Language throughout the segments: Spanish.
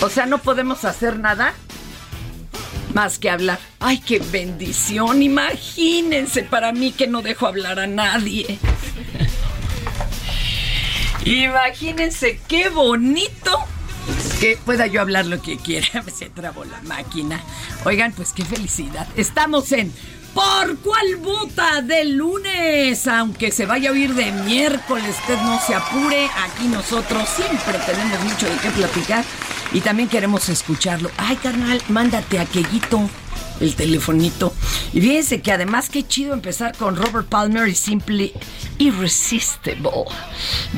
O sea, no podemos hacer nada más que hablar. Ay, qué bendición. Imagínense para mí que no dejo hablar a nadie. Imagínense qué bonito que pueda yo hablar lo que quiera. Se trabó la máquina. Oigan, pues qué felicidad. Estamos en ¿Por cuál vota del lunes? Aunque se vaya a oír de miércoles, usted no se apure. Aquí nosotros siempre tenemos mucho de qué platicar y también queremos escucharlo. Ay, carnal, mándate a Queguito el telefonito. Y fíjense que además qué chido empezar con Robert Palmer y Simply Irresistible.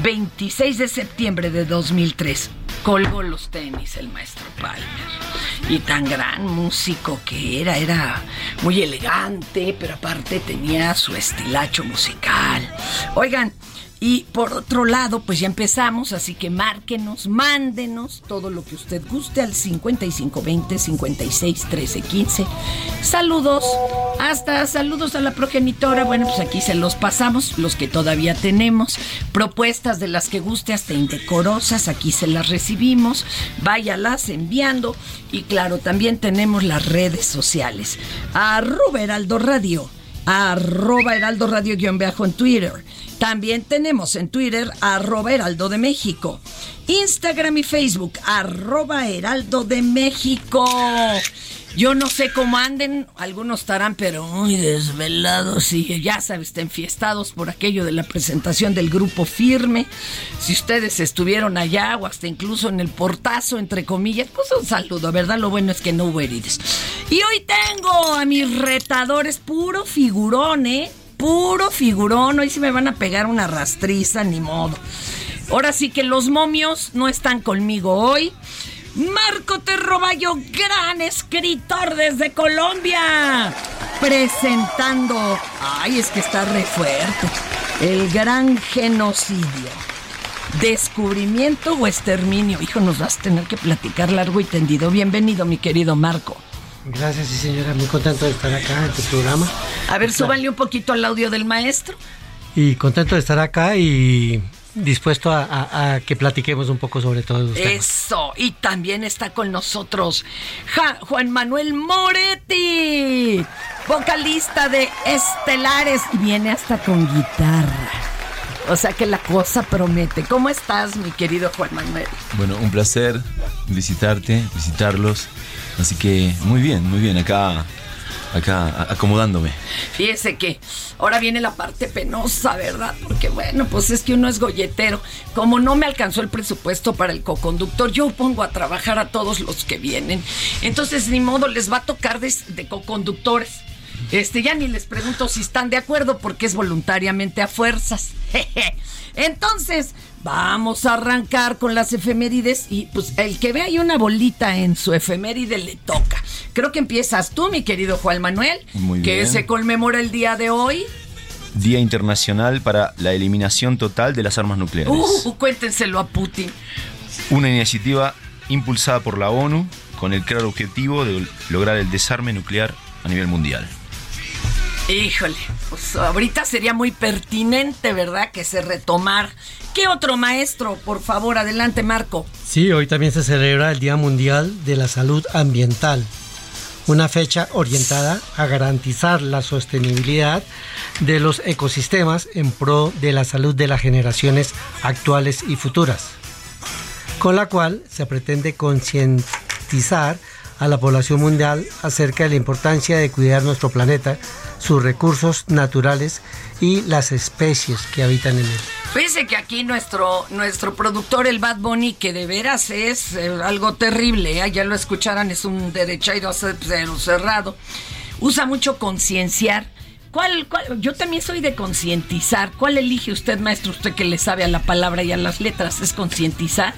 26 de septiembre de 2003. Colgó los tenis el maestro Palmer. Y tan gran músico que era, era muy elegante, pero aparte tenía su estilacho musical. Oigan, y por otro lado, pues ya empezamos, así que márquenos, mándenos todo lo que usted guste al 5520 56 13 15. Saludos, hasta saludos a la progenitora. Bueno, pues aquí se los pasamos, los que todavía tenemos. Propuestas de las que guste, hasta indecorosas, aquí se las recibimos. Váyalas enviando. Y claro, también tenemos las redes sociales. Arroba Heraldo Radio, arroba Heraldo Radio guion en Twitter también tenemos en Twitter arroba Heraldo de México. Instagram y Facebook arroba Heraldo de México. Yo no sé cómo anden, algunos estarán pero muy desvelados y ya sabes, enfiestados por aquello de la presentación del grupo firme. Si ustedes estuvieron allá o hasta incluso en el portazo, entre comillas, pues un saludo, ¿verdad? Lo bueno es que no hubo heridos. Y hoy tengo a mis retadores puro figurón, ¿eh? puro figurón. Hoy sí me van a pegar una rastriza, ni modo. Ahora sí que los momios no están conmigo hoy. Marco Terroballo, gran escritor desde Colombia, presentando, ay, es que está re fuerte, el gran genocidio. Descubrimiento o exterminio. Hijo, nos vas a tener que platicar largo y tendido. Bienvenido, mi querido Marco. Gracias, sí, señora. Muy contento de estar acá en tu programa. A ver, súbanle un poquito al audio del maestro. Y contento de estar acá y dispuesto a, que platiquemos un poco sobre todo Eso, y también está con nosotros Juan Manuel Moretti, vocalista de Estelares, y viene hasta con guitarra. O sea que la cosa promete. ¿Cómo estás, mi querido Juan Manuel? Bueno, un placer visitarte, visitarlos Así que muy bien, muy bien, acá acá acomodándome. Fíjese que ahora viene la parte penosa, ¿verdad? Porque bueno, pues es que uno es golletero. Como no me alcanzó el presupuesto para el coconductor, yo pongo a trabajar a todos los que vienen. Entonces, ni modo, les va a tocar de, de coconductores. Este, ya ni les pregunto si están de acuerdo porque es voluntariamente a fuerzas. Entonces, vamos a arrancar con las efemérides y pues el que ve ahí una bolita en su efeméride le toca. Creo que empiezas tú, mi querido Juan Manuel, Muy que se conmemora el día de hoy. Día Internacional para la Eliminación Total de las Armas Nucleares. Uh, cuéntenselo a Putin. Una iniciativa impulsada por la ONU con el claro objetivo de lograr el desarme nuclear a nivel mundial. Híjole, pues ahorita sería muy pertinente, ¿verdad? Que se retomar. ¿Qué otro maestro? Por favor, adelante, Marco. Sí, hoy también se celebra el Día Mundial de la Salud Ambiental, una fecha orientada a garantizar la sostenibilidad de los ecosistemas en pro de la salud de las generaciones actuales y futuras, con la cual se pretende concientizar a la población mundial acerca de la importancia de cuidar nuestro planeta sus recursos naturales y las especies que habitan en él. Fíjese que aquí nuestro, nuestro productor, el Bad Bunny, que de veras es eh, algo terrible, ¿eh? ya lo escucharan, es un derechairo cerrado, usa mucho concienciar. ¿Cuál, ¿Cuál, Yo también soy de concientizar. ¿Cuál elige usted, maestro, usted que le sabe a la palabra y a las letras? ¿Es concientizar?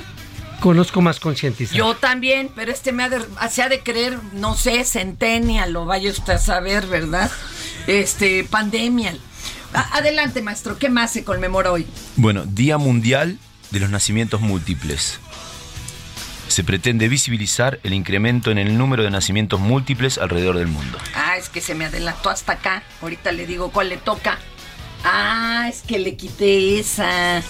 Conozco más concientizar. Yo también, pero este me ha de, se ha de creer, no sé, centennial, lo vaya usted a saber, ¿verdad? Este, pandemia. Adelante, maestro, ¿qué más se conmemora hoy? Bueno, Día Mundial de los Nacimientos Múltiples. Se pretende visibilizar el incremento en el número de nacimientos múltiples alrededor del mundo. Ah, es que se me adelantó hasta acá. Ahorita le digo cuál le toca. Ah, es que le quité esa.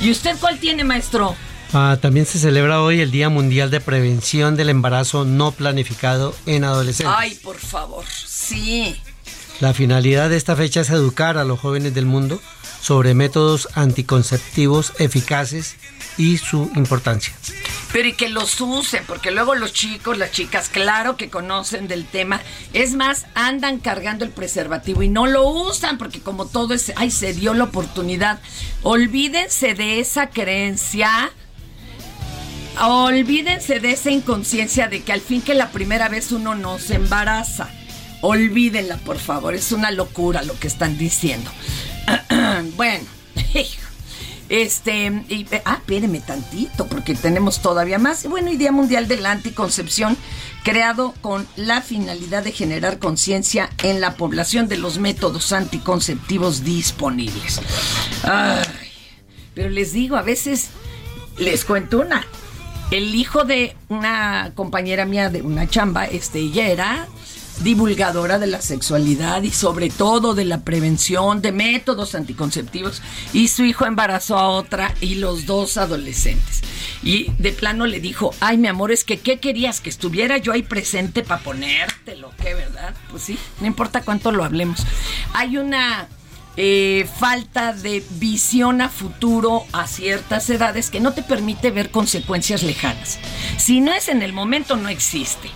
¿Y usted cuál tiene, maestro? Ah, también se celebra hoy el Día Mundial de Prevención del Embarazo No Planificado en Adolescentes. Ay, por favor, sí. La finalidad de esta fecha es educar a los jóvenes del mundo sobre métodos anticonceptivos eficaces y su importancia. Pero y que los usen, porque luego los chicos, las chicas, claro que conocen del tema. Es más, andan cargando el preservativo y no lo usan, porque como todo es, ay, se dio la oportunidad. Olvídense de esa creencia Olvídense de esa inconsciencia de que al fin que la primera vez uno no se embaraza. Olvídenla, por favor. Es una locura lo que están diciendo. bueno, Este, ah, espéreme tantito, porque tenemos todavía más. Bueno, y Día Mundial de la Anticoncepción, creado con la finalidad de generar conciencia en la población de los métodos anticonceptivos disponibles. Ay, pero les digo, a veces les cuento una. El hijo de una compañera mía de una chamba, este, ella era divulgadora de la sexualidad y sobre todo de la prevención de métodos anticonceptivos y su hijo embarazó a otra y los dos adolescentes. Y de plano le dijo, ay mi amor, es que ¿qué querías? Que estuviera yo ahí presente para ponértelo, ¿qué verdad? Pues sí, no importa cuánto lo hablemos. Hay una eh, falta de visión a futuro a ciertas edades que no te permite ver consecuencias lejanas. Si no es en el momento, no existe.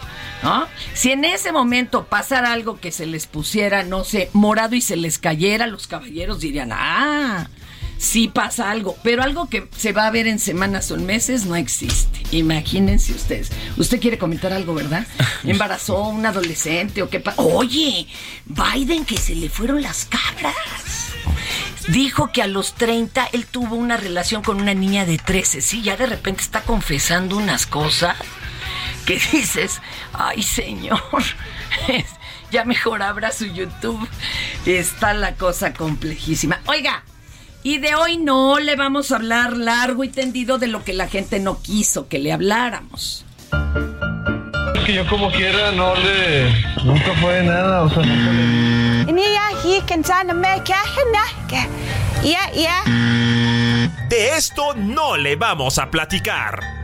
Si en ese momento pasara algo que se les pusiera, no sé, morado y se les cayera, los caballeros dirían, ah, sí pasa algo, pero algo que se va a ver en semanas o en meses no existe. Imagínense ustedes. Usted quiere comentar algo, ¿verdad? Embarazó a un adolescente o qué pasa. Oye, Biden que se le fueron las cabras. Dijo que a los 30 él tuvo una relación con una niña de 13. Sí, ya de repente está confesando unas cosas que dices, ay señor, ya mejor abra su YouTube. Está la cosa complejísima. Oiga, y de hoy no le vamos a hablar largo y tendido de lo que la gente no quiso que le habláramos. Es que yo como quiera no le... Nunca fue nada, o sea, nunca De esto no le vamos a platicar.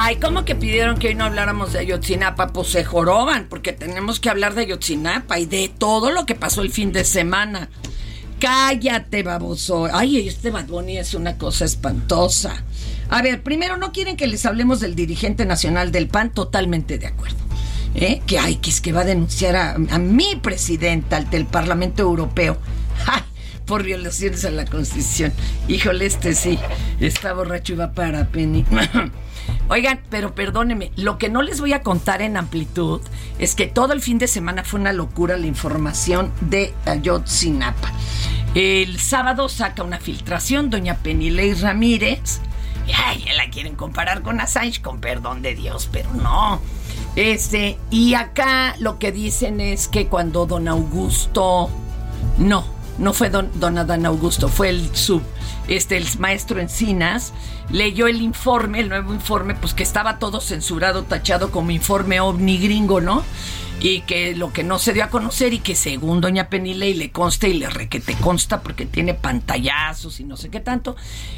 Ay, ¿cómo que pidieron que hoy no habláramos de Ayotzinapa? Pues se joroban, porque tenemos que hablar de Ayotzinapa y de todo lo que pasó el fin de semana. Cállate, baboso. Ay, este Bad es una cosa espantosa. A ver, primero, ¿no quieren que les hablemos del dirigente nacional del PAN? Totalmente de acuerdo. ¿Eh? Que ay, que es que va a denunciar a, mi presidenta ante el Parlamento Europeo. Ay, por violaciones a la Constitución. Híjole, este sí, está borracho y va para Penny. Oigan, pero perdónenme, lo que no les voy a contar en amplitud es que todo el fin de semana fue una locura la información de Ayotzinapa. El sábado saca una filtración, doña Penilei Ramírez. Ay, la quieren comparar con Assange, con perdón de Dios, pero no. Este, y acá lo que dicen es que cuando don Augusto. No, no fue don, don Adán Augusto, fue el sub este, el maestro Encinas, leyó el informe, el nuevo informe, pues que estaba todo censurado, tachado como informe ovni gringo, ¿no? y que lo que no se dio a conocer y que según doña Penile y le consta y le requete consta porque tiene pantallazos y no sé qué tanto,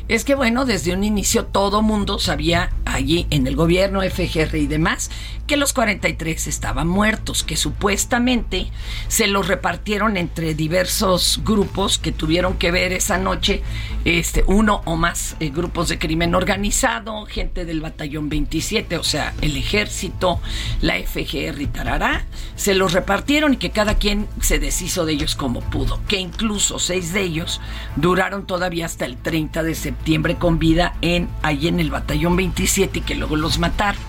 es que bueno, desde un inicio todo mundo sabía allí en el gobierno, FGR y demás, que los 43 estaban muertos, que supuestamente se los repartieron entre diversos grupos que tuvieron que ver esa noche, este, uno o más eh, grupos de crimen organizado, gente del batallón 27, o sea, el ejército, la FGR y tarará, se los repartieron y que cada quien se deshizo de ellos como pudo, que incluso seis de ellos duraron todavía hasta el 30 de septiembre con vida en allí en el batallón 27 y que luego los mataron,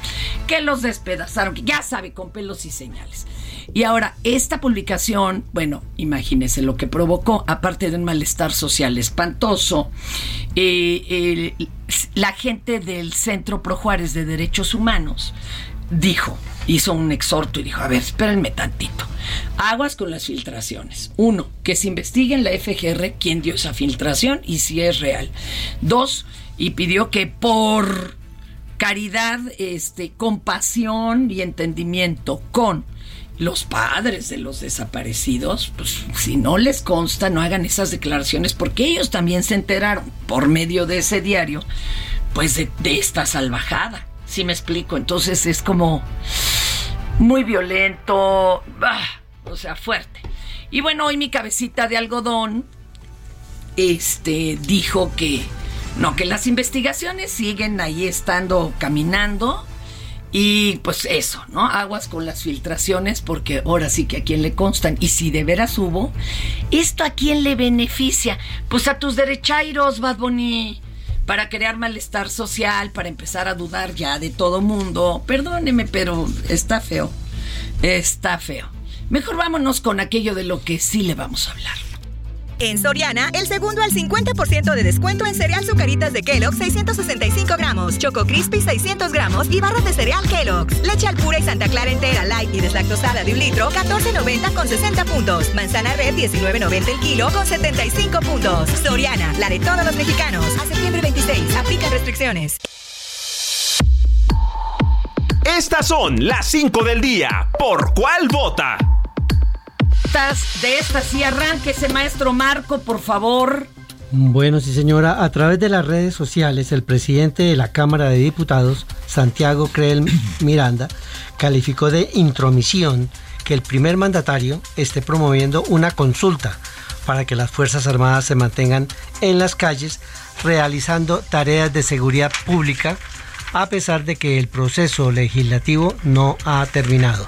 que los despedazaron, que ya sabe, con pelos y señales. Y ahora, esta publicación, bueno, imagínese lo que provocó, aparte de un malestar social espantoso, eh, la gente del Centro Pro Juárez de Derechos Humanos dijo, hizo un exhorto y dijo, a ver, espérenme tantito. Aguas con las filtraciones. Uno, que se investigue en la FGR quién dio esa filtración y si es real. Dos, y pidió que por caridad, este, compasión y entendimiento con los padres de los desaparecidos, pues si no les consta, no hagan esas declaraciones, porque ellos también se enteraron por medio de ese diario, pues de, esta salvajada. Si me explico? Entonces es como muy violento, o sea, fuerte. Y bueno, hoy mi cabecita de algodón este dijo que no, que las investigaciones siguen ahí estando caminando y pues eso, ¿no? Aguas con las filtraciones porque ahora sí que a quién le constan y si de veras hubo, esto a quién le beneficia? Pues a tus derechairos, Bad Bunny para crear malestar social, para empezar a dudar ya de todo mundo. Perdóneme, pero está feo. Está feo. Mejor vámonos con aquello de lo que sí le vamos a hablar. En Soriana, el segundo al 50% de descuento en cereal Zucaritas de Kellogg 665 gramos, Choco Crispy 600 gramos y barras de cereal Kellogg's. Leche al pura y Santa Clara entera light y deslactosada de un litro 14.90 con 60 puntos. Manzana red 19.90 el kilo con 75 puntos. Soriana, la de todos los mexicanos. A septiembre 26, aplica restricciones. Estas son las 5 del día. ¿Por cuál vota? De esta sí arránquese, maestro Marco, por favor. Bueno, sí señora, a través de las redes sociales, el presidente de la Cámara de Diputados, Santiago Creel Miranda, calificó de intromisión que el primer mandatario esté promoviendo una consulta para que las Fuerzas Armadas se mantengan en las calles realizando tareas de seguridad pública a pesar de que el proceso legislativo no ha terminado.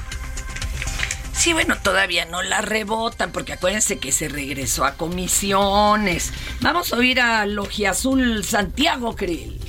Sí, bueno, todavía no la rebotan porque acuérdense que se regresó a comisiones. Vamos a oír a Azul Santiago Krill.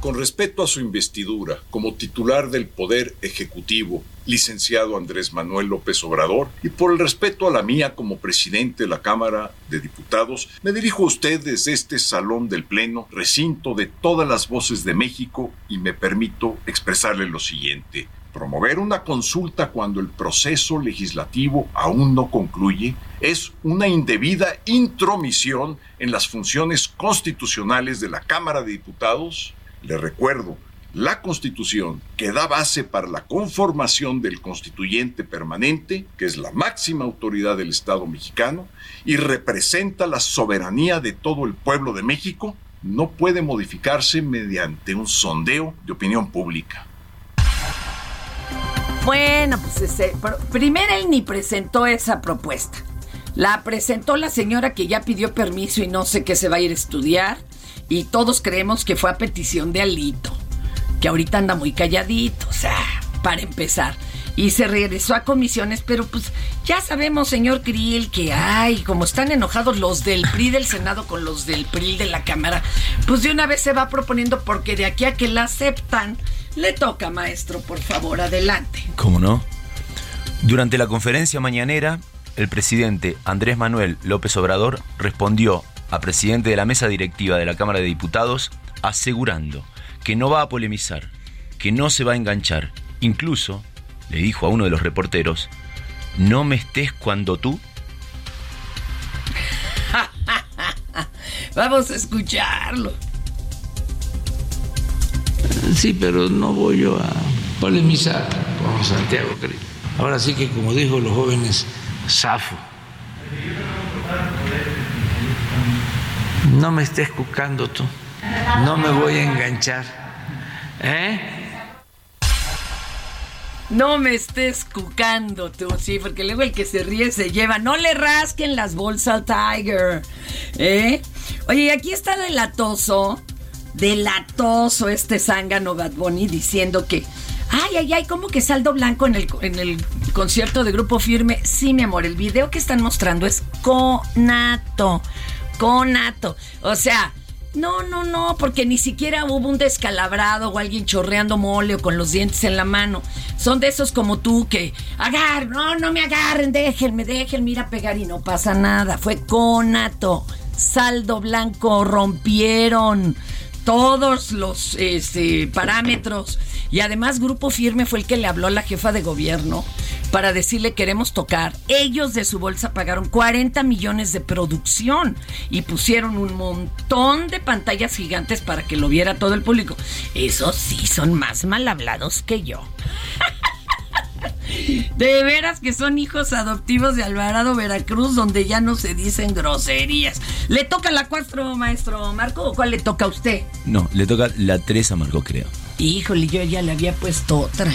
Con respecto a su investidura como titular del Poder Ejecutivo, licenciado Andrés Manuel López Obrador, y por el respeto a la mía como presidente de la Cámara de Diputados, me dirijo a usted desde este salón del Pleno, recinto de todas las voces de México, y me permito expresarle lo siguiente. Promover una consulta cuando el proceso legislativo aún no concluye es una indebida intromisión en las funciones constitucionales de la Cámara de Diputados. Le recuerdo, la Constitución, que da base para la conformación del constituyente permanente, que es la máxima autoridad del Estado mexicano y representa la soberanía de todo el pueblo de México, no puede modificarse mediante un sondeo de opinión pública. Bueno, pues ese, primero él ni presentó esa propuesta. La presentó la señora que ya pidió permiso y no sé qué se va a ir a estudiar. Y todos creemos que fue a petición de Alito, que ahorita anda muy calladito, o sea, para empezar. Y se regresó a comisiones, pero pues ya sabemos, señor Krill, que hay, como están enojados los del PRI del Senado con los del PRI de la Cámara, pues de una vez se va proponiendo porque de aquí a que la aceptan, le toca, maestro, por favor, adelante. ¿Cómo no? Durante la conferencia mañanera, el presidente Andrés Manuel López Obrador respondió a presidente de la mesa directiva de la Cámara de Diputados asegurando que no va a polemizar, que no se va a enganchar. Incluso le dijo a uno de los reporteros, no me estés cuando tú... Vamos a escucharlo. Sí, pero no voy yo a polemizar con Santiago. Ahora sí que, como dijo los jóvenes, Safo. No me estés cucando tú. No me voy a enganchar. ¿Eh? No me estés cucando tú, sí, porque luego el que se ríe se lleva. No le rasquen las bolsas al Tiger. ¿Eh? Oye, aquí está delatoso delatoso este zángano Bad Bunny diciendo que, ay, ay, ay, ¿cómo que saldo blanco en el, en el concierto de Grupo Firme? Sí, mi amor, el video que están mostrando es conato, conato. O sea, no, no, no, porque ni siquiera hubo un descalabrado o alguien chorreando mole o con los dientes en la mano. Son de esos como tú que agar, no, no me agarren, déjenme, déjenme ir a pegar y no pasa nada. Fue conato, saldo blanco, rompieron todos los este, parámetros. Y además Grupo Firme fue el que le habló a la jefa de gobierno para decirle queremos tocar. Ellos de su bolsa pagaron 40 millones de producción y pusieron un montón de pantallas gigantes para que lo viera todo el público. Esos sí son más mal hablados que yo. De veras que son hijos adoptivos de Alvarado, Veracruz, donde ya no se dicen groserías. ¿Le toca la cuatro, maestro Marco, o cuál le toca a usted? No, le toca la tres a Marco, creo. Híjole, yo ya le había puesto otra.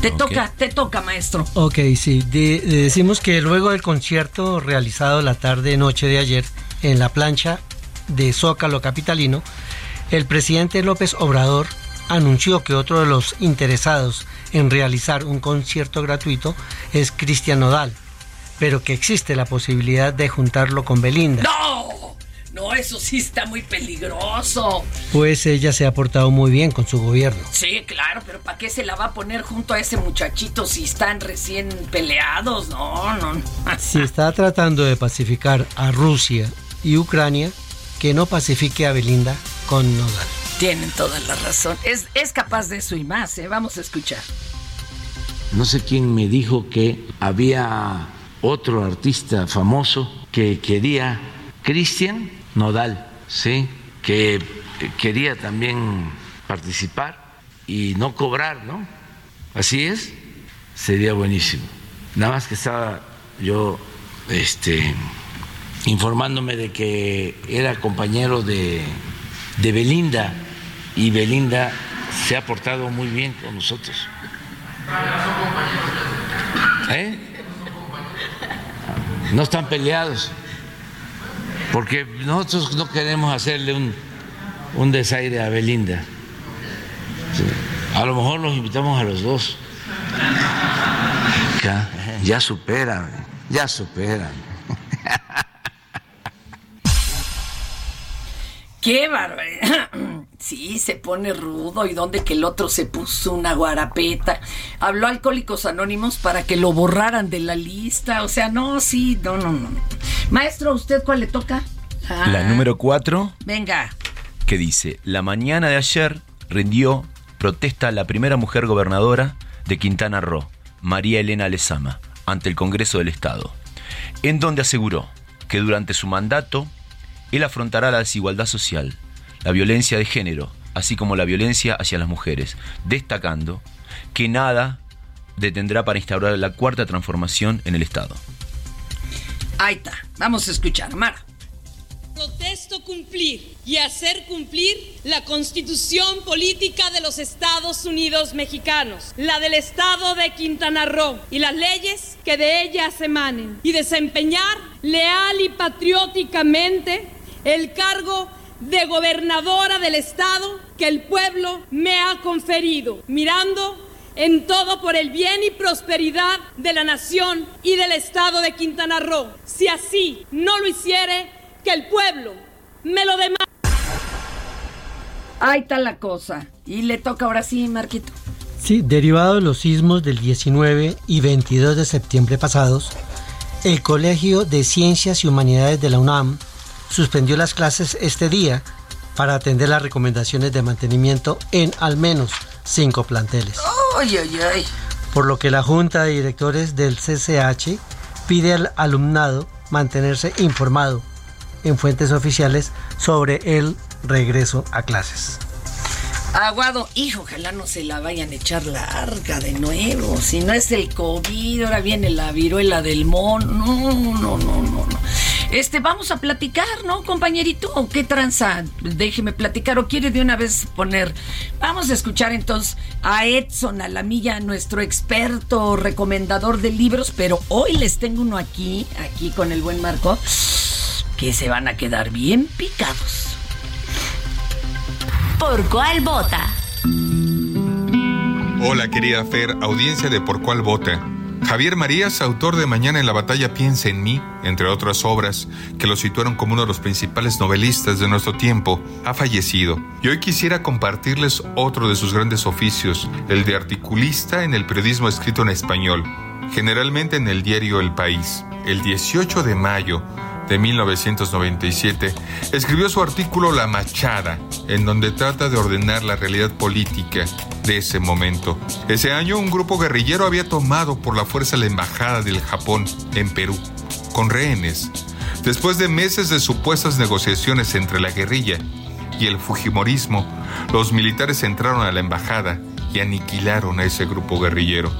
Te toca, te toca, maestro. Ok, sí. decimos que luego del concierto realizado la tarde-noche de ayer en la plancha de Zócalo Capitalino, el presidente López Obrador anunció que otro de los interesados en realizar un concierto gratuito es Cristian Nodal, pero que existe la posibilidad de juntarlo con Belinda. ¡No! No, eso sí está muy peligroso. Pues ella se ha portado muy bien con su gobierno. Sí, claro, pero ¿para qué se la va a poner junto a ese muchachito si están recién peleados? No, no. Si está tratando de pacificar a Rusia y Ucrania, que no pacifique a Belinda con Nodal. Tienen toda la razón. Es, es capaz de eso y más, ¿eh? Vamos a escuchar. No sé quién me dijo que había otro artista famoso que quería, Cristian Nodal, ¿sí? Que quería también participar y no cobrar, ¿no? Así es, sería buenísimo. Nada más que estaba yo este, informándome de que era compañero de, de Belinda y Belinda se ha portado muy bien con nosotros. ¿Eh? No están peleados, porque nosotros no queremos hacerle un, un desaire a Belinda. A lo mejor los invitamos a los dos. Ya, ya superan, ya superan. ¡Qué barbaridad! Sí, se pone rudo y donde que el otro se puso una guarapeta. Habló a Alcohólicos Anónimos para que lo borraran de la lista. O sea, no, sí, no, no, no. Maestro, ¿usted cuál le toca? La número cuatro. Venga. Que dice, la mañana de ayer rindió protesta la primera mujer gobernadora de Quintana Roo, María Elena Lezama, ante el Congreso del Estado, en donde aseguró que durante su mandato él afrontará la desigualdad social, la violencia de género, así como la violencia hacia las mujeres, destacando que nada detendrá para instaurar la cuarta transformación en el Estado. Ahí está, vamos a escuchar, Mara. Protesto cumplir y hacer cumplir la constitución política de los Estados Unidos mexicanos, la del Estado de Quintana Roo y las leyes que de ellas emanen, y desempeñar leal y patrióticamente el cargo de gobernadora del Estado que el pueblo me ha conferido, mirando en todo por el bien y prosperidad de la nación y del Estado de Quintana Roo. Si así no lo hiciere, que el pueblo me lo demande. Ahí está la cosa. Y le toca ahora sí, Marquito. Sí, derivado de los sismos del 19 y 22 de septiembre pasados, el Colegio de Ciencias y Humanidades de la UNAM suspendió las clases este día para atender las recomendaciones de mantenimiento en al menos cinco planteles. Ay, ay, ay. Por lo que la Junta de Directores del CCH pide al alumnado mantenerse informado en fuentes oficiales sobre el regreso a clases. Aguado, hijo, ojalá no se la vayan a echar larga de nuevo. Si no es el COVID, ahora viene la viruela del mono. No, no, no, no, no. Este, vamos a platicar, ¿no, compañerito? ¿Qué tranza? Déjeme platicar o quiere de una vez poner. Vamos a escuchar entonces a Edson Alamilla, nuestro experto recomendador de libros, pero hoy les tengo uno aquí, aquí con el buen Marco, que se van a quedar bien picados. ¿Por cuál vota? Hola querida Fer, audiencia de Por cuál vota. Javier Marías, autor de Mañana en la batalla piensa en mí, entre otras obras que lo situaron como uno de los principales novelistas de nuestro tiempo, ha fallecido. Y hoy quisiera compartirles otro de sus grandes oficios, el de articulista en el periodismo escrito en español, generalmente en el diario El País. El 18 de mayo de 1997, escribió su artículo La Machada, en donde trata de ordenar la realidad política de ese momento. Ese año un grupo guerrillero había tomado por la fuerza la embajada del Japón en Perú, con rehenes. Después de meses de supuestas negociaciones entre la guerrilla y el Fujimorismo, los militares entraron a la embajada y aniquilaron a ese grupo guerrillero.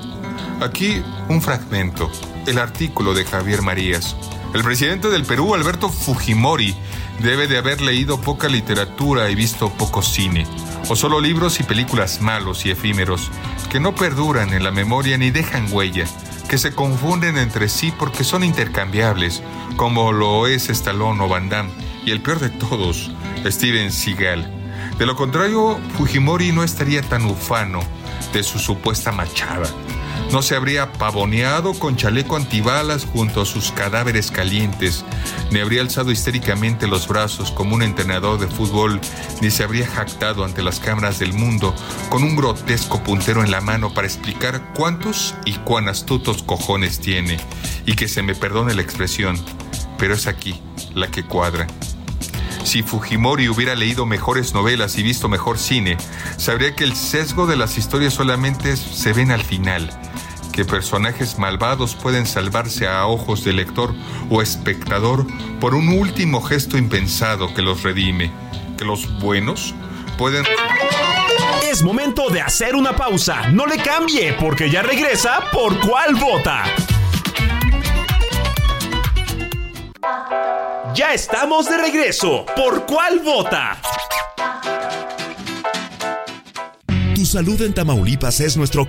Aquí un fragmento, el artículo de Javier Marías, el presidente del Perú, Alberto Fujimori, debe de haber leído poca literatura y visto poco cine, o solo libros y películas malos y efímeros, que no perduran en la memoria ni dejan huella, que se confunden entre sí porque son intercambiables, como lo es Stallone o Van Damme, y el peor de todos, Steven Seagal. De lo contrario, Fujimori no estaría tan ufano de su supuesta machada. No se habría pavoneado con chaleco antibalas junto a sus cadáveres calientes, ni habría alzado histéricamente los brazos como un entrenador de fútbol, ni se habría jactado ante las cámaras del mundo con un grotesco puntero en la mano para explicar cuántos y cuán astutos cojones tiene, y que se me perdone la expresión, pero es aquí la que cuadra. Si Fujimori hubiera leído mejores novelas y visto mejor cine, sabría que el sesgo de las historias solamente se ven al final, que personajes malvados pueden salvarse a ojos del lector o espectador por un último gesto impensado que los redime, que los buenos pueden... Es momento de hacer una pausa. No le cambie porque ya regresa por cuál vota. Ya estamos de regreso. ¿Por cuál vota? Tu salud en Tamaulipas es nuestro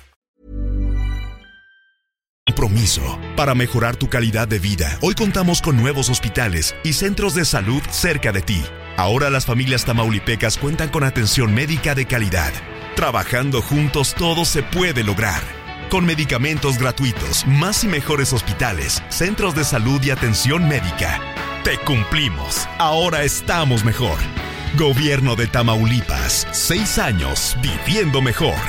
Compromiso para mejorar tu calidad de vida. Hoy contamos con nuevos hospitales y centros de salud cerca de ti. Ahora las familias tamaulipecas cuentan con atención médica de calidad. Trabajando juntos todo se puede lograr. Con medicamentos gratuitos, más y mejores hospitales, centros de salud y atención médica. Te cumplimos. Ahora estamos mejor. Gobierno de Tamaulipas. Seis años viviendo mejor.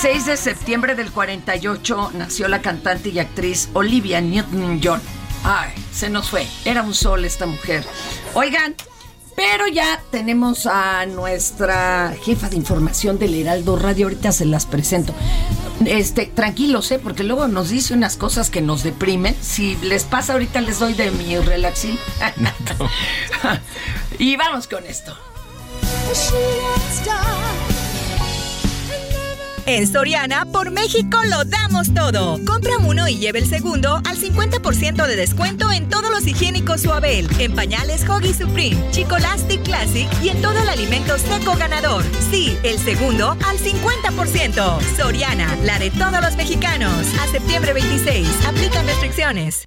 16 de septiembre del 48 nació la cantante y actriz Olivia Newton-John. Ay, se nos fue. Era un sol esta mujer. Oigan, pero ya tenemos a nuestra jefa de información del Heraldo Radio. Ahorita se las presento. Este, tranquilos, ¿eh? porque luego nos dice unas cosas que nos deprimen. Si les pasa ahorita les doy de mi relaxil. Y vamos con esto. En Soriana, por México lo damos todo. Compra uno y lleve el segundo al 50% de descuento en todos los higiénicos Suabel, en pañales Hoggy Supreme, Chicolastic Classic y en todo el alimento seco ganador. Sí, el segundo al 50%. Soriana, la de todos los mexicanos. A septiembre 26. Aplican restricciones.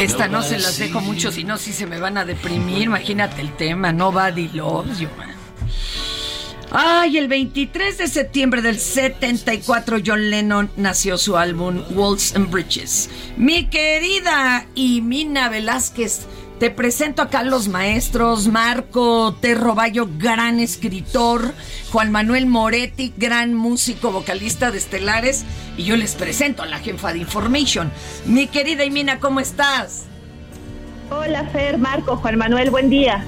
Esta no se las dejo mucho, si no, sí se me van a deprimir. Imagínate el tema, Nobody Loves You. man. Ay, el 23 de septiembre del 74, John Lennon nació su álbum Walls and Bridges. Mi querida Imina Velázquez, te presento acá a los maestros, Marco Terroballo, gran escritor, Juan Manuel Moretti, gran músico, vocalista de Estelares, y yo les presento a la jefa de Information. Mi querida Imina, ¿cómo estás? Hola Fer, Marco, Juan Manuel, buen día.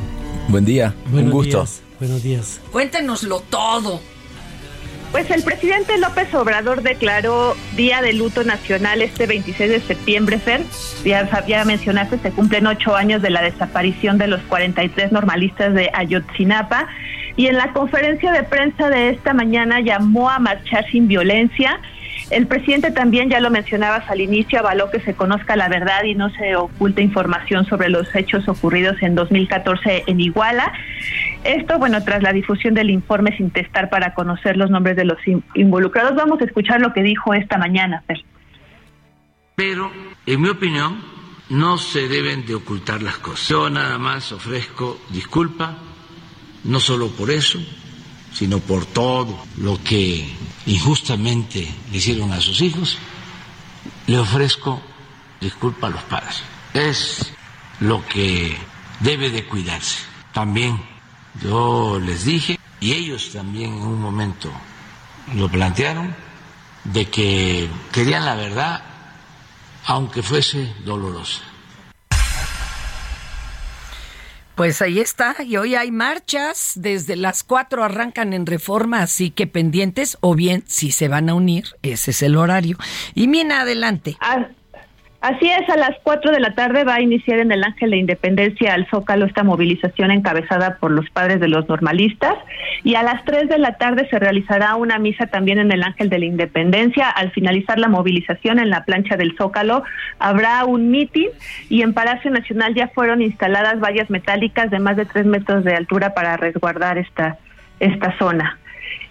Buen día, un Buenos gusto. días. Buenos días. Cuéntenoslo todo. Pues el presidente López Obrador declaró Día de Luto Nacional este 26 de septiembre, Fer. Ya, ya mencionaste, se cumplen ocho años de la desaparición de los 43 normalistas de Ayotzinapa. Y en la conferencia de prensa de esta mañana llamó a marchar sin violencia El presidente también, ya lo mencionabas al inicio, avaló que se conozca la verdad y no se oculte información sobre los hechos ocurridos en 2014 en Iguala. Esto, bueno, tras la difusión del informe sin testar para conocer los nombres de los in- involucrados. Vamos a escuchar lo que dijo esta mañana. Pero, en mi opinión, no se deben de ocultar las cosas. Yo nada más ofrezco disculpa, no solo por eso, sino por todo lo que injustamente le hicieron a sus hijos. Le ofrezco disculpa a los padres. Es lo que debe de cuidarse. También yo les dije, y ellos también en un momento lo plantearon, de que querían la verdad aunque fuese dolorosa. Pues ahí está, y hoy hay marchas, desde las 4 arrancan en reforma, así que pendientes, o bien si se van a unir, ese es el horario. Y Mina, adelante. Ah, Así es, a las 4 de la tarde va a iniciar en el Ángel de Independencia al Zócalo esta movilización encabezada por los padres de los normalistas y a las 3 de la tarde se realizará una misa también en el Ángel de la Independencia. Al finalizar la movilización en la plancha del Zócalo habrá un mitin y en Palacio Nacional ya fueron instaladas vallas metálicas de más de 3 metros de altura para resguardar esta, esta zona.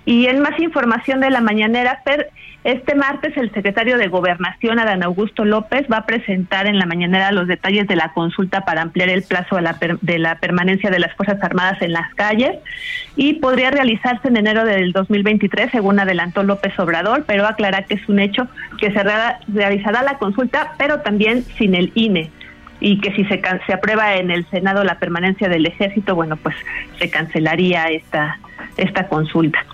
Y en más información de la mañanera, Fer, este martes el secretario de Gobernación, Adán Augusto López, va a presentar en la mañanera los detalles de la consulta para ampliar el plazo de la, per- de la permanencia de las Fuerzas Armadas en las calles y podría realizarse en enero del 2023, según adelantó López Obrador, pero aclara que es un hecho que se rea- realizará la consulta, pero también sin el INE y que si se, se aprueba en el Senado la permanencia del ejército, bueno, pues se cancelaría esta consulta.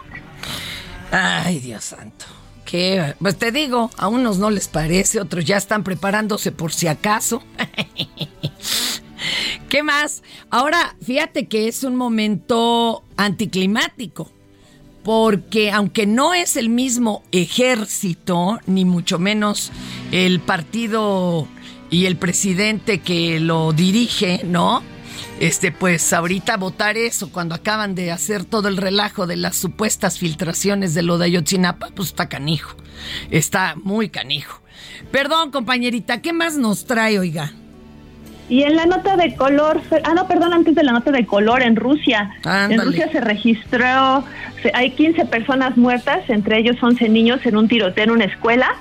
Ay, Dios santo. Que, pues te digo, a unos no les parece, otros ya están preparándose por si acaso. ¿Qué más? Ahora, fíjate que es un momento anticlimático, porque aunque no es el mismo ejército, ni mucho menos el partido y el presidente que lo dirige, ¿no? Este, pues ahorita votar eso cuando acaban de hacer todo el relajo de las supuestas filtraciones de lo de Ayotzinapa, pues está canijo. Está muy canijo. Perdón, compañerita, ¿qué más nos trae, oiga? Y en la nota de color, ah, no, perdón, antes de la nota de color, en Rusia. Ándale. En Rusia se registró, hay 15 personas muertas, entre ellos 11 niños en un tiroteo en una escuela.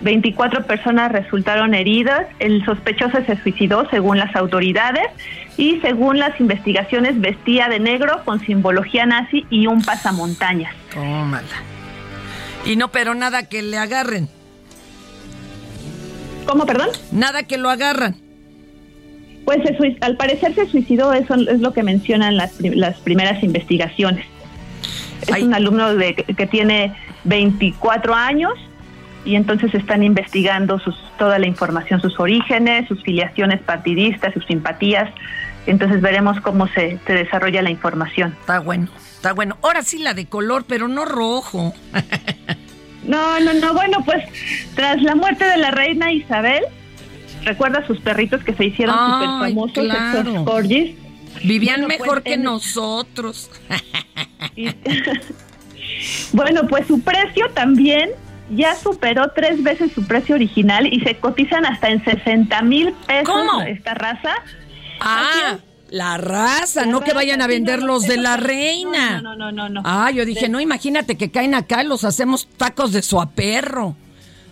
24 personas resultaron heridas. El sospechoso se suicidó según las autoridades y según las investigaciones vestía de negro con simbología nazi y un pasamontañas. Tómala. Y no, pero nada que le agarren. ¿Cómo, perdón? Nada que lo agarran. Pues se al parecer se suicidó, eso es lo que mencionan las, las primeras investigaciones. Es un alumno de, que tiene 24 años y entonces están investigando sus, toda la información, sus orígenes, sus filiaciones partidistas, sus simpatías. Entonces veremos cómo se, se desarrolla la información. Está bueno, está bueno. Ahora sí la de color, pero no rojo. No, no, no. Bueno, pues tras la muerte de la reina Isabel, recuerda sus perritos que se hicieron súper famosos, claro. estos corgis. Vivían Bueno, mejor pues, que en- nosotros. Bueno, pues su precio también ya superó tres veces su precio original y se cotizan hasta en 60 mil pesos ¿Cómo? esta raza. Ah, la raza, no que vayan a vender los de la reina. No, no, no, no. no. Ah, yo dije, De- no, imagínate que caen acá, los hacemos tacos de suaperro,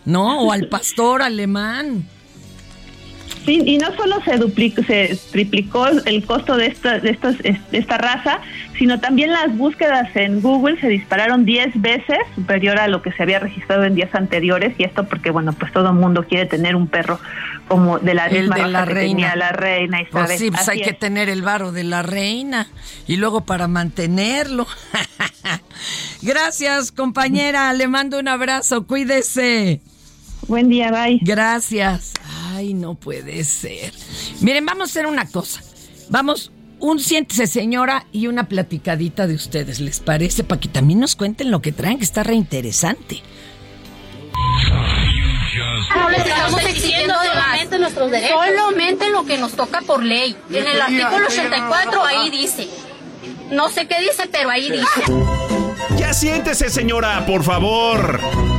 ¿no? O al pastor alemán. Sí, y no solo se duplicó, se triplicó el costo de esta, de estos, de esta raza, sino también las búsquedas en Google se dispararon 10 veces superior a lo que se había registrado en días anteriores y esto porque bueno pues todo el mundo quiere tener un perro como de la El misma de raza la que reina. tenía la reina Isabel. Pues sí, pues hay que tener el varo de la reina y luego para mantenerlo. Gracias, compañera. Le mando un abrazo. Cuídese. Buen día, bye. Gracias. Ay, no puede ser. Miren, vamos a hacer una cosa. Vamos, un siéntese, señora, y una platicadita de ustedes, ¿les parece? Para que también nos cuenten lo que traen, que está reinteresante. No les estamos exigiendo solamente nuestros derechos. Solamente lo que nos toca por ley. En el artículo 84 ahí dice. No sé qué dice, pero ahí dice. Ya siéntese, señora, por favor.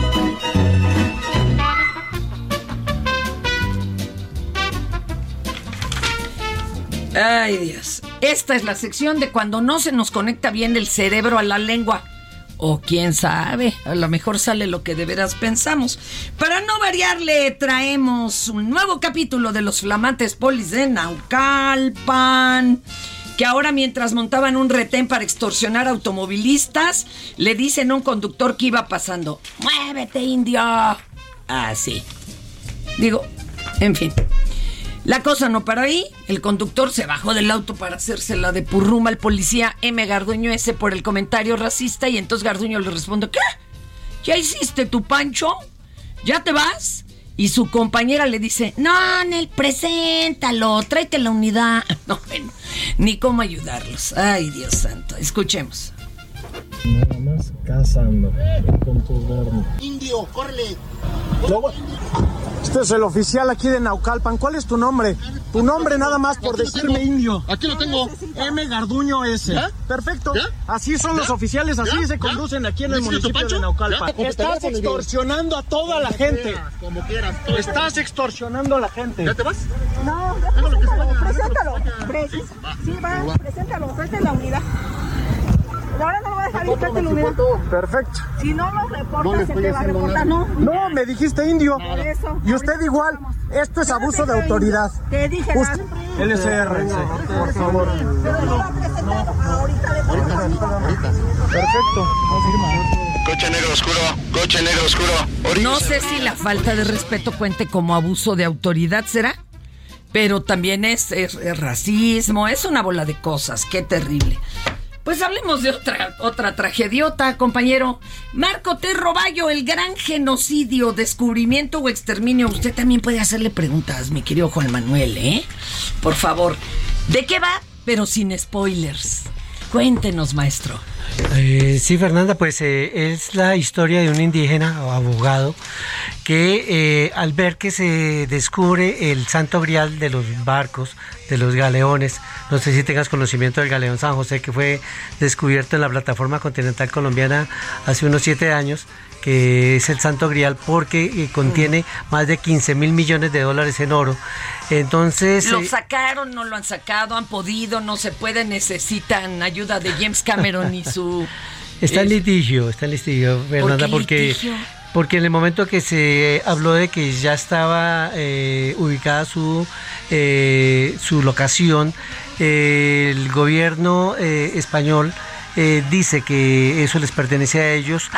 Ay, Dios. Esta es la sección de cuando no se nos conecta bien el cerebro a la lengua. O quién sabe, a lo mejor sale lo que de veras pensamos. Para no variarle, traemos un nuevo capítulo de los flamantes polis de Naucalpan. Que ahora mientras montaban un retén para extorsionar automovilistas, le dicen a un conductor que iba pasando, ¡Muévete, indio! Así. Digo, en fin. La cosa no para ahí. El conductor se bajó del auto para hacérsela de purruma al policía M. Garduño ese por el comentario racista y entonces Garduño le responde, ¿qué? ¿Ya hiciste tu pancho? ¿Ya te vas? Y su compañera le dice, no, Nel, preséntalo, tráete la unidad. No, bueno, ni cómo ayudarlos. Ay, Dios santo. Escuchemos. Nada más cazando con tu verno. Indio, córrele. Este es el oficial aquí de Naucalpan. ¿Cuál es tu nombre? Tu nombre nada más por decirme indio. Aquí lo tengo. M. Garduño S. ¿Ya? Perfecto. ¿Ya? Así son los oficiales, así ¿Ya? se conducen aquí en el ¿Necesito tu municipio de? Naucalpan. ¿Ya? Estás extorsionando a toda la gente. Como quieras. Estás extorsionando a la gente. ¿Ya te vas? No, preséntalo. Pre- Sí, va, preséntalo, tráete la unidad. Ahora no lo voy a dejar ir, tráete la unidad. Perfecto. Si no lo No reportas, se estoy te va a reportar. No, No, me dijiste indio. Por eso. Y usted igual. Esto es abuso de autoridad. Te dije, Usted- LCR, por favor. pero no lo ha presentado. Ahorita le Perfecto. Coche negro oscuro. Coche negro oscuro. No sé si la falta de respeto cuente como abuso de autoridad, ¿será? Pero también es, es- es racismo, es una bola de cosas, qué terrible. Pues hablemos de otra, otra tragediota, compañero. Marco T. Roballo, el gran genocidio, descubrimiento o exterminio. Usted también puede hacerle preguntas, mi querido Juan Manuel, ¿eh? Por favor. ¿De qué va? Pero sin spoilers. Cuéntenos, maestro. Eh, sí, Fernanda, pues eh, es la historia de un indígena o abogado que eh, al ver que se descubre el santo grial de los barcos, de los galeones, no sé si tengas conocimiento del galeón San José que fue descubierto en la plataforma continental colombiana hace unos siete años, que es el santo grial porque contiene más de 15 mil millones de dólares en oro. Entonces... ¿Lo eh, sacaron, no lo han sacado, han podido, no se puede, necesitan ayuda de James Cameron y su... Está en litigio, está en litigio, Fernanda, porque litigio? Porque en el momento que se habló de que ya estaba eh, ubicada su eh, su locación, eh, el gobierno eh, español dice que eso les pertenece a ellos.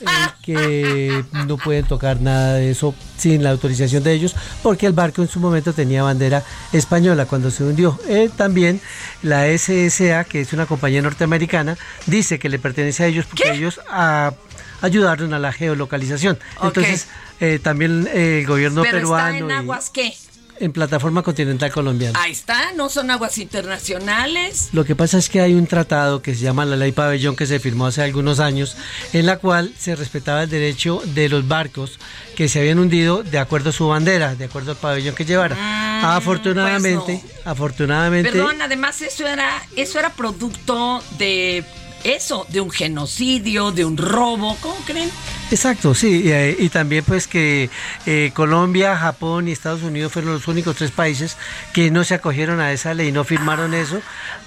eh, que no pueden tocar nada de eso sin la autorización de ellos, porque el barco en su momento tenía bandera española cuando se hundió. Eh, también la SSA, que es una compañía norteamericana, dice que le pertenece a ellos porque ellos ah, ayudaron a la geolocalización. Entonces, eh, también eh, el gobierno Pero está peruano en y- aguas, ¿qué? en plataforma continental colombiana. Ahí está, no son aguas internacionales. Lo que pasa es que hay un tratado que se llama la Ley Pabellón que se firmó hace algunos años, en la cual se respetaba el derecho de los barcos que se habían hundido de acuerdo a su bandera, de acuerdo al pabellón que llevara. afortunadamente, afortunadamente, Perdón, además eso era, eso era producto de eso, de un genocidio, de un robo, ¿cómo creen? Exacto, sí, y, eh, y también pues que eh, Colombia, Japón y Estados Unidos fueron los únicos tres países que no se acogieron a esa ley, no firmaron eso,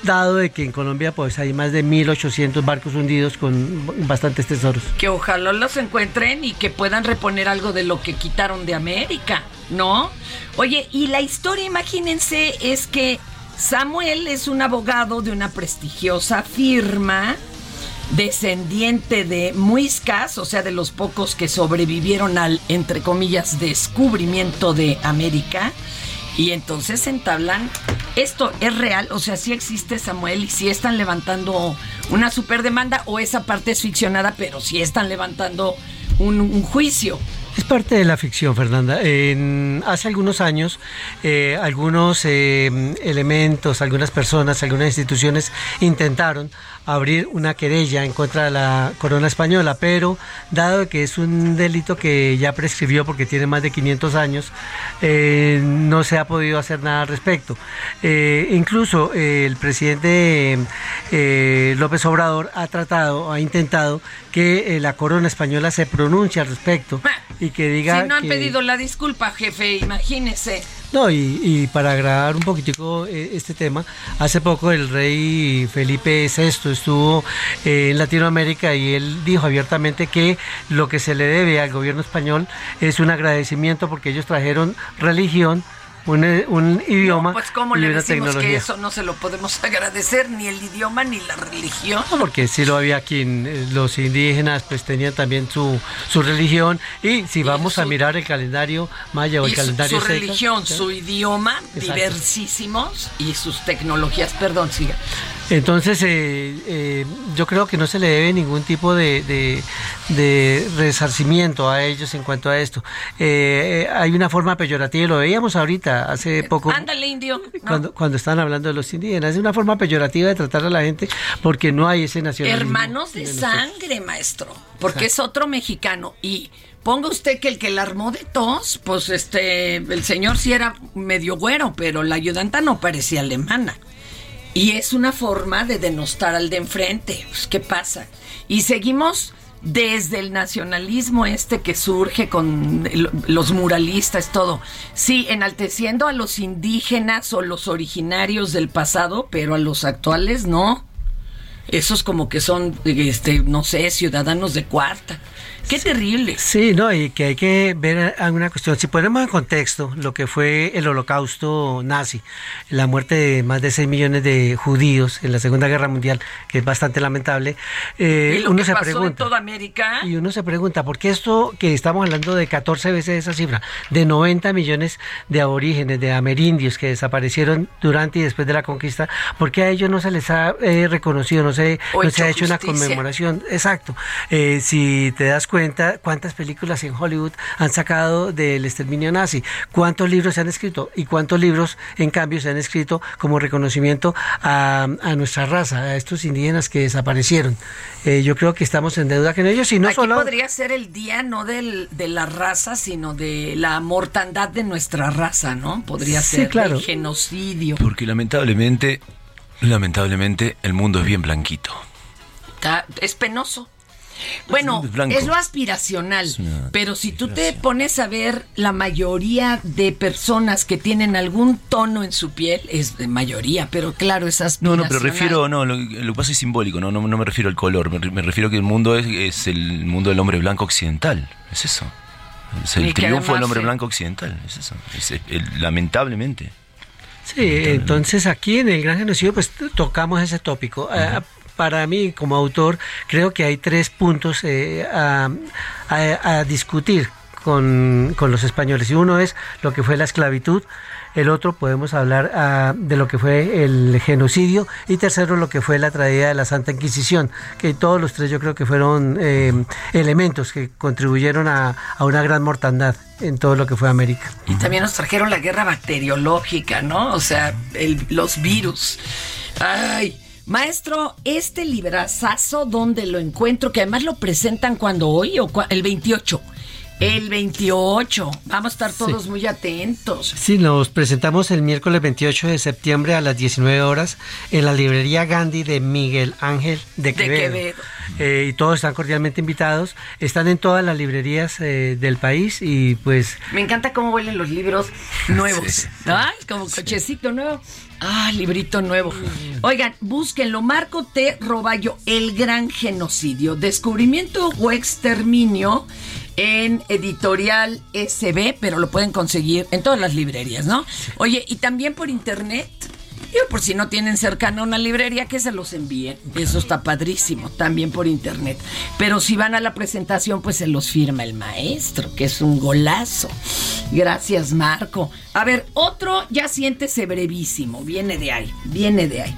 dado de que en Colombia pues hay más de 1.800 barcos hundidos con bastantes tesoros. Que ojalá los encuentren y que puedan reponer algo de lo que quitaron de América, ¿no? Oye, y la historia, imagínense, es que Samuel es un abogado de una prestigiosa firma, descendiente de muiscas, o sea, de los pocos que sobrevivieron al, entre comillas, descubrimiento de América. Y entonces entablan, esto es real, o sea, sí existe Samuel y sí están levantando una super demanda o esa parte es ficcionada, pero sí están levantando un juicio. Es parte de la ficción, Fernanda. Hace algunos años, eh, algunos eh, elementos, algunas personas, algunas instituciones intentaron abrir una querella en contra de la corona española, pero dado que es un delito que ya prescribió porque tiene más de 500 años, eh, no se ha podido hacer nada al respecto. Eh, incluso eh, el presidente eh, López Obrador ha tratado, ha intentado que eh, la corona española se pronuncie al respecto y que diga si no han que- pedido la disculpa, jefe, imagínese. No, y, y para agradar un poquitico eh, este tema, hace poco el rey Felipe VI estuvo eh, en Latinoamérica y él dijo abiertamente que lo que se le debe al gobierno español es un agradecimiento porque ellos trajeron religión, un, eh, un idioma Pues cómo y le decimos que tecnología. eso no se lo podemos agradecer, ni el idioma ni la religión. Porque sí lo había aquí, eh, los indígenas pues tenían también su, su religión y si vamos a mirar el calendario maya o el Y su, calendario su azteca, religión, ¿sí? su idioma, Exacto. diversísimos y sus tecnologías. Perdón, siga. Entonces, eh, eh, yo creo que no se le debe ningún tipo de, de- de resarcimiento a ellos en cuanto a esto. Eh, eh, hay una forma peyorativa, y lo veíamos ahorita, hace poco, Ándale, indio. ¿no? cuando, cuando estaban hablando de los indígenas. Es una forma peyorativa de tratar a la gente porque no hay ese nacionalismo. Hermanos de sangre, maestro, porque es otro mexicano y ponga usted que el que la armó de tos, pues este, el señor sí era medio güero, pero la ayudanta no parecía alemana. Y es una forma de denostar al de enfrente. Pues, ¿Qué pasa? Y seguimos desde el nacionalismo este que surge con los muralistas, todo. Sí, enalteciendo a los indígenas o los originarios del pasado, pero a los actuales no. Esos como que son, este, no sé, ciudadanos de cuarta. Qué terrible. Sí, no, y que hay que ver alguna cuestión. Si ponemos en contexto lo que fue el holocausto nazi, la muerte de más de 6 millones de judíos en la Segunda Guerra Mundial, que es bastante lamentable, eh, y lo uno que se pasó en pregunta. toda América. Y uno se pregunta, ¿por qué esto que estamos hablando de 14 veces esa cifra, de 90 millones de aborígenes, de amerindios que desaparecieron durante y después de la conquista, ¿por qué a ellos no se les ha eh, reconocido, no se, O no se ha hecho una conmemoración? Exacto. Eh, si te das cuenta, ¿cuántas películas en Hollywood han sacado del exterminio nazi? ¿Cuántos libros se han escrito? ¿Y cuántos libros, en cambio, se han escrito como reconocimiento a, a nuestra raza, a estos indígenas que desaparecieron? Eh, yo creo que estamos en deuda con ellos y no Aquí solo... podría ser el día no del, de la raza, sino de la mortandad de nuestra raza, ¿no? Podría Sí, ser claro. el genocidio. Porque lamentablemente, lamentablemente, el mundo es bien blanquito. Está- es penoso. Bueno, es blanco. es lo aspiracional, pero si tú te pones a ver la mayoría de personas que tienen algún tono en su piel, es de mayoría, pero claro, es No, aspiracional. no, pero refiero, no, lo, lo que pasa es simbólico, no, no, no me refiero al color, me, me refiero que el mundo es, es el mundo del hombre blanco occidental, es eso. Es el triunfo del hombre eh, blanco occidental, es eso. Es, el- lamentablemente. Sí, entonces aquí en el Gran Genocidio pues tocamos ese tópico. Para mí, como autor, creo que hay tres puntos eh, a, discutir con, con los españoles. Y uno es lo que fue la esclavitud, el otro podemos hablar ah, de lo que fue el genocidio y tercero lo que fue la tragedia de la Santa Inquisición, que todos los tres yo creo que fueron eh, elementos que contribuyeron a, a una gran mortandad en todo lo que fue América. Y también nos trajeron la guerra bacteriológica, ¿no? O sea, el- los virus. Ay, maestro, este librazazo, ¿dónde lo encuentro? Que además lo presentan cuando hoy o el 28. El 28. Vamos a estar todos muy atentos. Sí, nos presentamos el miércoles 28 de septiembre a las 19 horas en la librería Gandhi de Miguel Ángel de De Quevedo. Quevedo. Eh, y todos están cordialmente invitados. Están en todas las librerías eh, del país y pues Me encanta cómo huelen los libros nuevos. Ay, como cochecito nuevo. Ah, librito nuevo. Oigan, búsquenlo. Marco T. Roballo, El Gran Genocidio. Descubrimiento o exterminio en editorial SB, pero lo pueden conseguir en todas las librerías, ¿no? Oye, y también por internet. Digo, por si no tienen cercana una librería, que se los envíen. Eso está padrísimo, también por internet. Pero si van a la presentación, pues se los firma el maestro, que es un golazo. Gracias, Marco. A ver, otro, ya siéntese brevísimo. Viene de ahí, viene de ahí.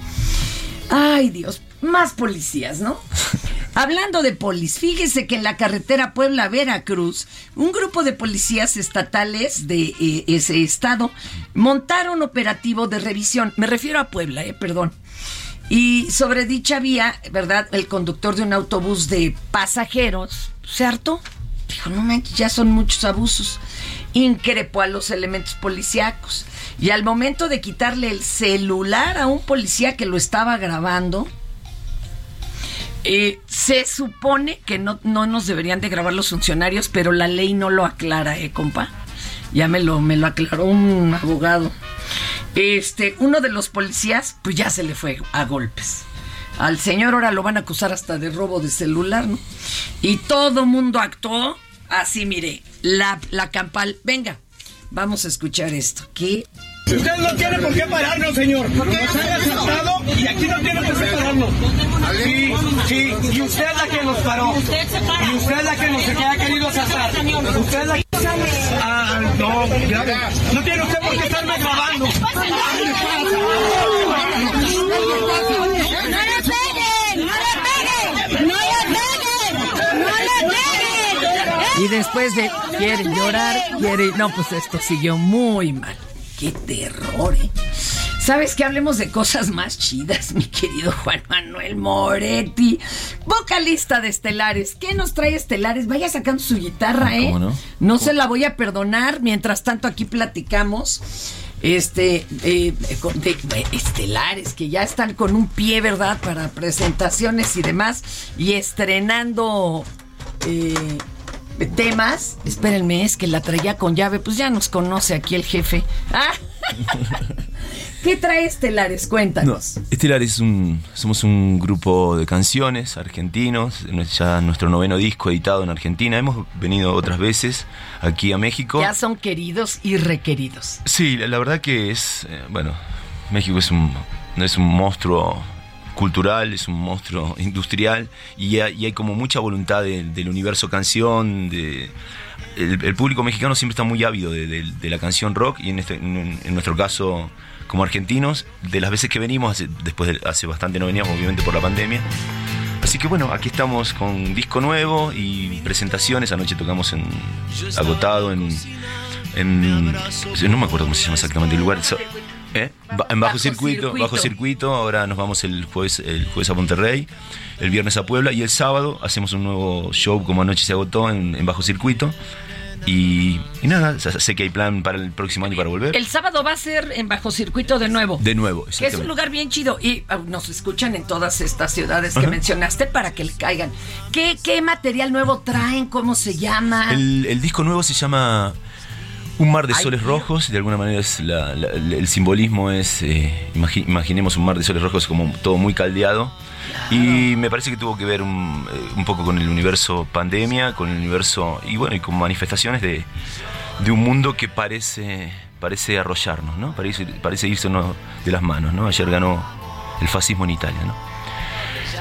Ay, Dios, más policías, ¿no? Hablando de polis, fíjese que en la carretera Puebla-Veracruz, un grupo de policías estatales de eh, ese estado montaron operativo de revisión. Me refiero a Puebla, eh, perdón. Y sobre dicha vía, ¿verdad? El conductor de un autobús de pasajeros se hartó. Dijo, no manches, ya son muchos abusos. Increpó a los elementos policíacos. Y al momento de quitarle el celular a un policía que lo estaba grabando, eh, se supone que no, no nos deberían de grabar los funcionarios, pero la ley no lo aclara, ¿eh, compa? Ya me lo, me lo aclaró un abogado. Este, uno de los policías, pues ya se le fue a golpes. Al señor ahora lo van a acusar hasta de robo de celular, ¿no? Y todo mundo actuó así, mire, la, la campal. Venga, vamos a escuchar esto. ¿Qué? Usted no tiene por qué pararnos, señor. Nos haya asaltado y aquí no tiene por qué pararnos. Sí, sí, y usted es la que nos paró. Y usted es la que nos ha querido asaltar. Usted es la que... Ah, no, ya, no tiene usted por qué estarme grabando. ¡No le peguen! ¡No le peguen! ¡No le peguen! ¡No le peguen! Y después de quiere llorar, quiere. No, pues esto siguió muy mal. Qué terror, ¿eh? ¿Sabes que hablemos de cosas más chidas, mi querido Juan Manuel Moretti? Vocalista de Estelares. ¿Qué nos trae Estelares? Vaya sacando su guitarra, ¿eh? ¿Cómo no? se la voy a perdonar. Mientras tanto, aquí platicamos. Este, eh, de Estelares, que ya están con un pie, ¿verdad? Para presentaciones y demás. Y estrenando eh, temas. Espérenme, es que la traía con llave. Pues ya nos conoce aquí el jefe. Ah. ¿Qué trae Estelares? No, Cuéntanos. Estelar es un, somos un grupo de canciones argentinos, ya nuestro noveno disco editado en Argentina. Hemos venido otras veces aquí a México. Ya son queridos y requeridos. Sí, la, la verdad que es, eh, bueno, México es un, no es un monstruo cultural, es un monstruo industrial y hay, como mucha voluntad de- del universo canción, de, el, el público mexicano siempre está muy ávido de, la canción rock y en, este, en, nuestro caso como argentinos, de las veces que venimos, hace, después de, hace bastante no veníamos obviamente por la pandemia, Así que bueno, aquí estamos con disco nuevo y presentaciones. Anoche tocamos en Agotado, en, en- no me acuerdo cómo se llama exactamente el lugar. ¿Eh? En bajo, circuito, Circuito. bajo circuito. Ahora nos vamos el jueves, el jueves a Monterrey, el viernes a Puebla y el sábado hacemos un nuevo show como anoche se agotó en, en bajo circuito. Y, y nada, sé que hay plan para el próximo año para volver. El sábado va a ser en Bajo Circuito de nuevo. De nuevo, Que es un lugar bien chido y ah, nos escuchan en todas estas ciudades que Ajá. mencionaste para que le caigan. ¿Qué, qué material nuevo traen? ¿Cómo se llama? El, el disco nuevo se llama Un mar de soles rojos. De alguna manera es la- la- el simbolismo es, eh, imagi- imaginemos un mar de soles rojos como todo muy caldeado. Y me parece que tuvo que ver un, eh, un poco con el universo pandemia, con el universo y bueno, y con manifestaciones de, de un mundo que parece, parece arrollarnos, ¿no? Parece, parece irse de las manos, ¿no? Ayer ganó el fascismo en Italia, ¿no?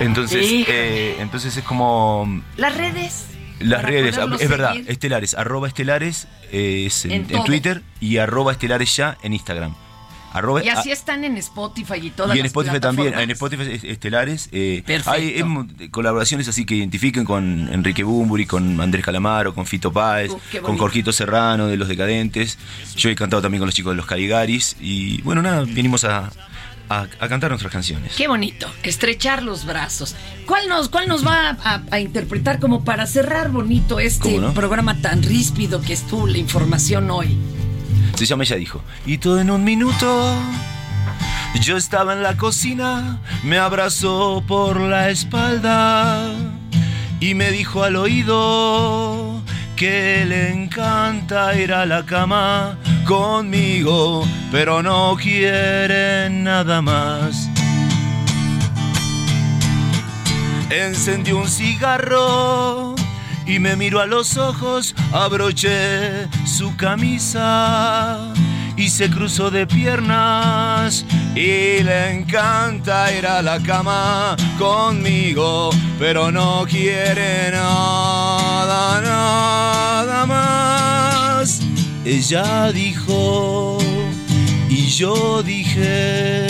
Entonces, eh, entonces es como Las redes. Las redes, es verdad, seguir. estelares, arroba estelares eh, es en, En en todo. Twitter y arroba estelares ya en Instagram. Arroba, Y así están en Spotify y todas y en las Spotify también, en Spotify es- estelares. eh, Perfecto. hay colaboraciones así que identifiquen con Enrique Bumburi, con Andrés Calamaro, con Fito Páez, qué con. Jorgito Serrano de Los Decadentes. Yo he cantado también con los chicos de Los Caligaris. Y bueno, nada, vinimos a, a- a cantar nuestras canciones. Qué bonito, estrechar los brazos. ¿Cuál nos, cuál nos va a, a interpretar como para cerrar bonito este programa tan ríspido que estuvo la información hoy? Se llama Ella Dijo. Y todo en un minuto. Yo estaba en la cocina, me abrazó por la espalda y me dijo al oído que le encanta ir a la cama conmigo, pero no quiere nada más. Encendió un cigarro y me miró a los ojos, abroché su camisa y se cruzó de piernas y le encanta ir a la cama conmigo, pero no quiere nada, nada más. Ella dijo y yo dije,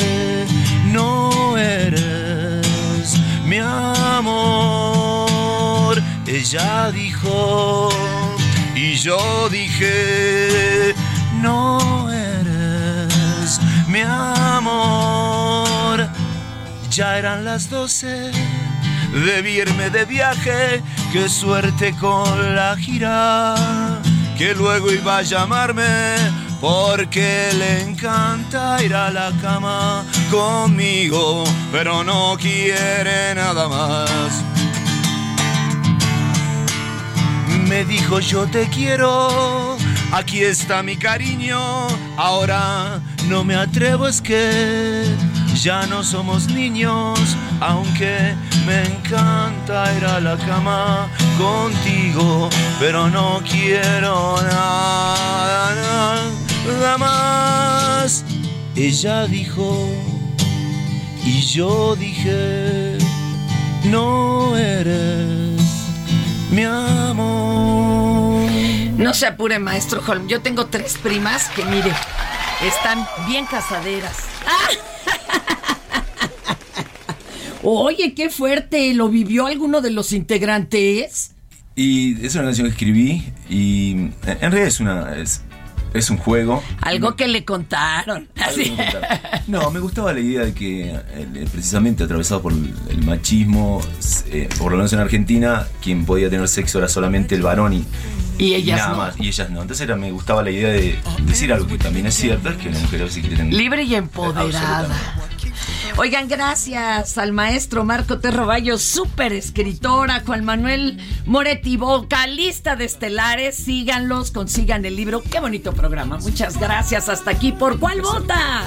no eres mi amor. Ella dijo y yo dije, no eres mi amor. Ya eran las doce, debí irme de viaje, qué suerte con la gira, que luego iba a llamarme porque le encanta ir a la cama conmigo, pero no quiere nada más. Me dijo yo te quiero, Aquí está mi cariño, ahora no me atrevo, es que ya no somos niños, aunque me encanta ir a la cama contigo, pero no quiero nada, nada más. Ella dijo, y yo dije, no eres mi amor. No se apure, maestro Holm. Yo tengo tres primas que, mire, están bien casaderas. Oye, qué fuerte. ¿Lo vivió alguno de los integrantes? Y es una canción que escribí y en realidad es una es, es un juego. Algo que le contaron. Así. No, me gustaba la idea de que eh, precisamente atravesado por el machismo, eh, por lo menos en Argentina, quien podía tener sexo era solamente el varón y, Y ellas nada no. más. Y ellas no. Entonces era, me gustaba la idea de decir algo que también es cierto, es que una mujer a veces quiere tener... Libre y empoderada. Oigan, gracias al maestro Marco Terroballo, súper escritora, Juan Manuel Moretti, vocalista de Estelares. Síganlos, consigan el libro. Qué bonito programa. Muchas gracias. Hasta aquí. ¿Por cuál vota?